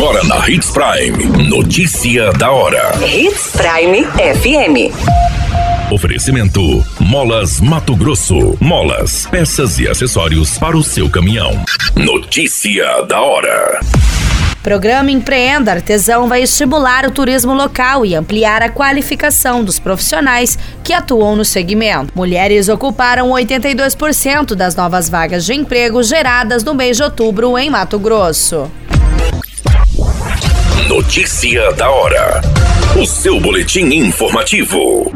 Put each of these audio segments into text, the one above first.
Agora na Hits Prime. Notícia da hora. Hits Prime FM. Oferecimento: Molas Mato Grosso. Molas, peças e acessórios para o seu caminhão. Notícia da hora. Programa Empreenda Artesão vai estimular o turismo local e ampliar a qualificação dos profissionais que atuam no segmento. Mulheres ocuparam 82% das novas vagas de emprego geradas no mês de outubro em Mato Grosso. Notícia da hora. O seu boletim informativo.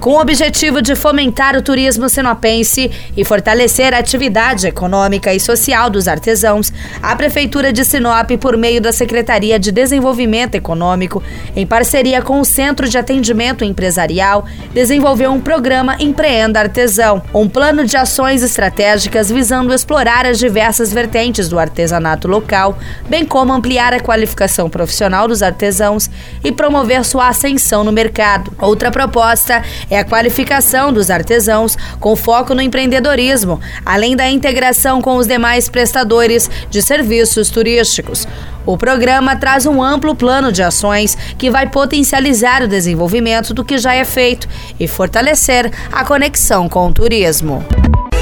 Com o objetivo de fomentar o turismo sinopense e fortalecer a atividade econômica e social dos artesãos, a Prefeitura de Sinop, por meio da Secretaria de Desenvolvimento Econômico, em parceria com o Centro de Atendimento Empresarial, desenvolveu um programa Empreenda Artesão, um plano de ações estratégicas visando explorar as diversas vertentes do artesanato local, bem como ampliar a qualificação profissional dos artesãos e promover sua ascensão no mercado. Outra proposta é a qualificação dos artesãos com foco no empreendedorismo, além da integração com os demais prestadores de serviços turísticos. O programa traz um amplo plano de ações que vai potencializar o desenvolvimento do que já é feito e fortalecer a conexão com o turismo.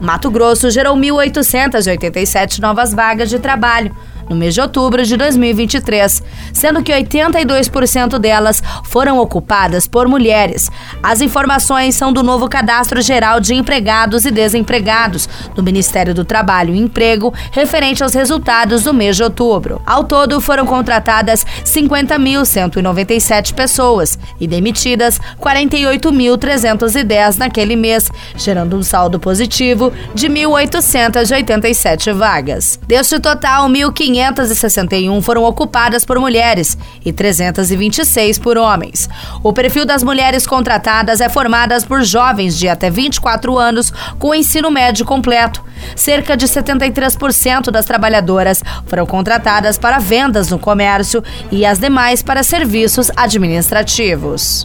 Mato Grosso gerou 1.887 novas vagas de trabalho no mês de outubro de 2023, sendo que 82% delas foram ocupadas por mulheres. As informações são do novo Cadastro Geral de Empregados e Desempregados do Ministério do Trabalho e Emprego, referente aos resultados do mês de outubro. Ao todo, foram contratadas 50.197 pessoas e demitidas 48.310 naquele mês, gerando um saldo positivo de 1.887 vagas. Deste total, 1.500 561 foram ocupadas por mulheres e 326 por homens. O perfil das mulheres contratadas é formado por jovens de até 24 anos com ensino médio completo. Cerca de 73% das trabalhadoras foram contratadas para vendas no comércio e as demais para serviços administrativos.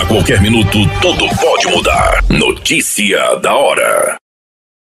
A qualquer minuto, tudo pode mudar. Notícia da hora.